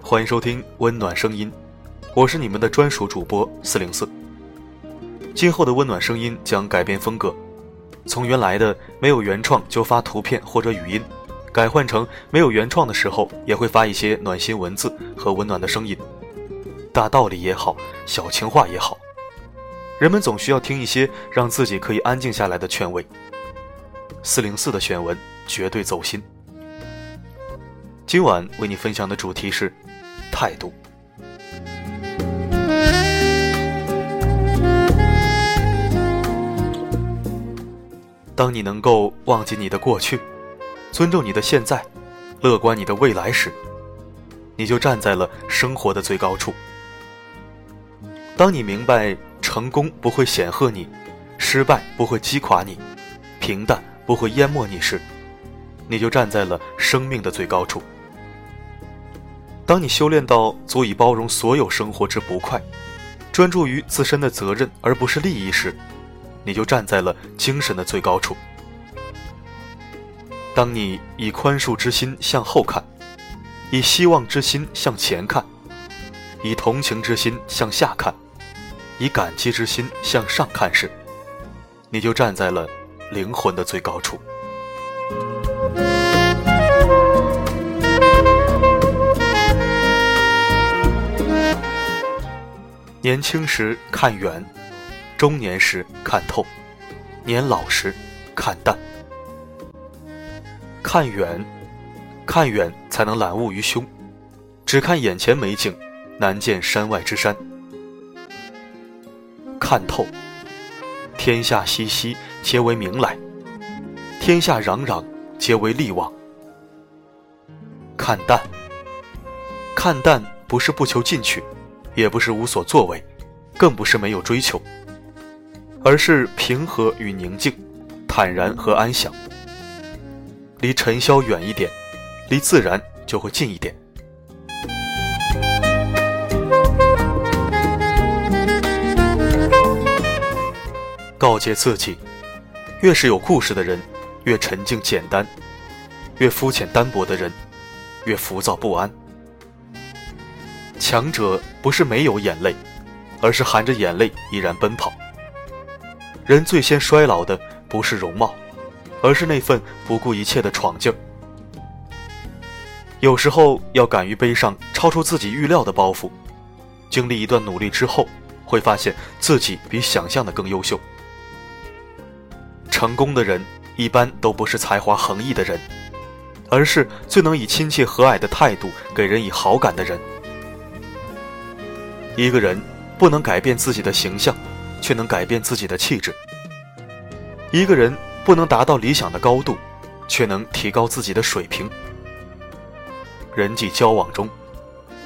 欢迎收听《温暖声音》，我是你们的专属主播四零四。今后的温暖声音将改变风格，从原来的没有原创就发图片或者语音，改换成没有原创的时候也会发一些暖心文字和温暖的声音，大道理也好，小情话也好，人们总需要听一些让自己可以安静下来的劝慰。四零四的选文绝对走心。今晚为你分享的主题是。态度。当你能够忘记你的过去，尊重你的现在，乐观你的未来时，你就站在了生活的最高处。当你明白成功不会显赫你，失败不会击垮你，平淡不会淹没你时，你就站在了生命的最高处。当你修炼到足以包容所有生活之不快，专注于自身的责任而不是利益时，你就站在了精神的最高处。当你以宽恕之心向后看，以希望之心向前看，以同情之心向下看，以感激之心向上看时，你就站在了灵魂的最高处。年轻时看远，中年时看透，年老时看淡。看远，看远才能览物于胸，只看眼前美景，难见山外之山。看透，天下熙熙，皆为名来；天下攘攘，皆为利往。看淡，看淡不是不求进取。也不是无所作为，更不是没有追求，而是平和与宁静，坦然和安详。离尘嚣远一点，离自然就会近一点。告诫自己：越是有故事的人，越沉静简单；越肤浅单薄的人，越浮躁不安。强者不是没有眼泪，而是含着眼泪依然奔跑。人最先衰老的不是容貌，而是那份不顾一切的闯劲儿。有时候要敢于背上超出自己预料的包袱，经历一段努力之后，会发现自己比想象的更优秀。成功的人一般都不是才华横溢的人，而是最能以亲切和蔼的态度给人以好感的人。一个人不能改变自己的形象，却能改变自己的气质。一个人不能达到理想的高度，却能提高自己的水平。人际交往中，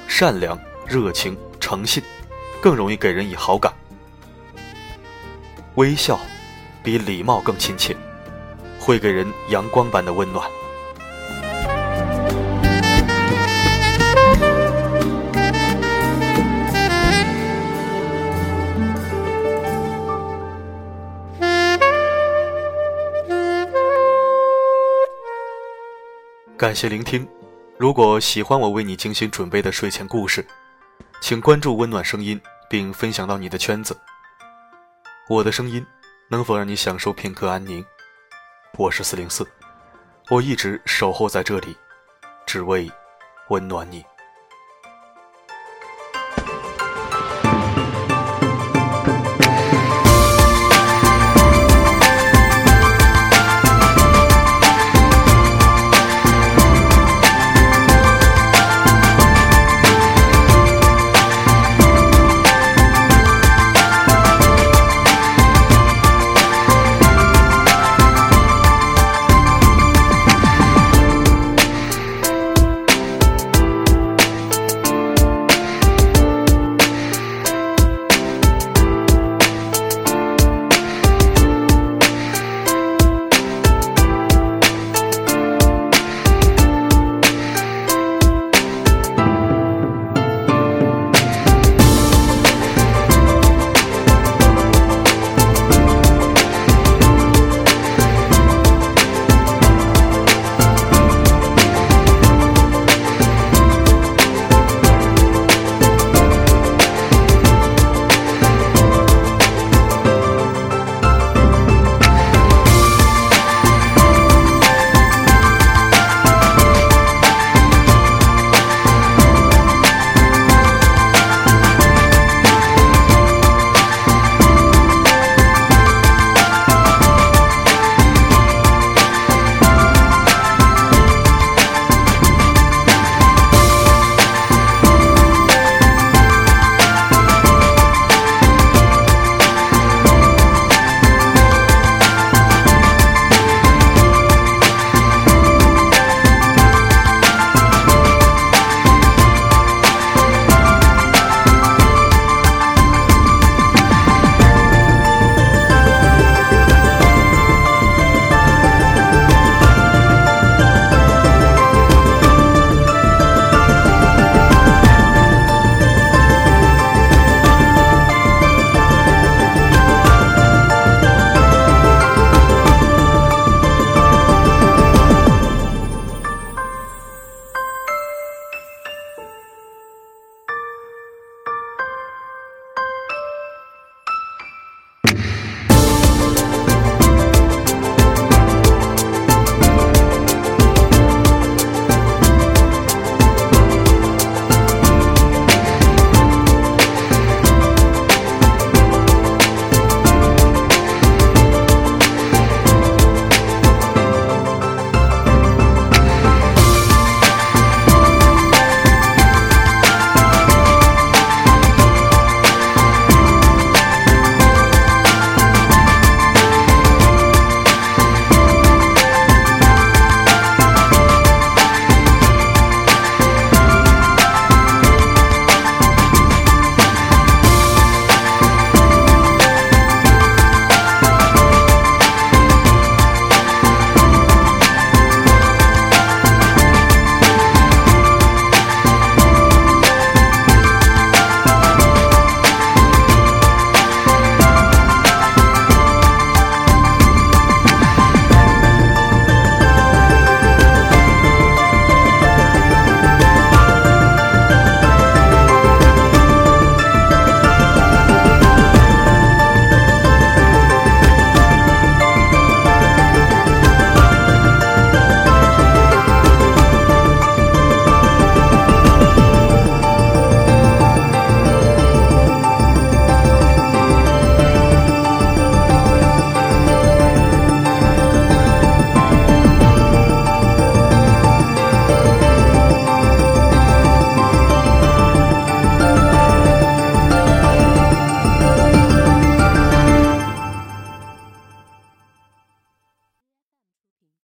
善良、热情、诚信，更容易给人以好感。微笑，比礼貌更亲切，会给人阳光般的温暖。感谢聆听。如果喜欢我为你精心准备的睡前故事，请关注“温暖声音”并分享到你的圈子。我的声音能否让你享受片刻安宁？我是四零四，我一直守候在这里，只为温暖你。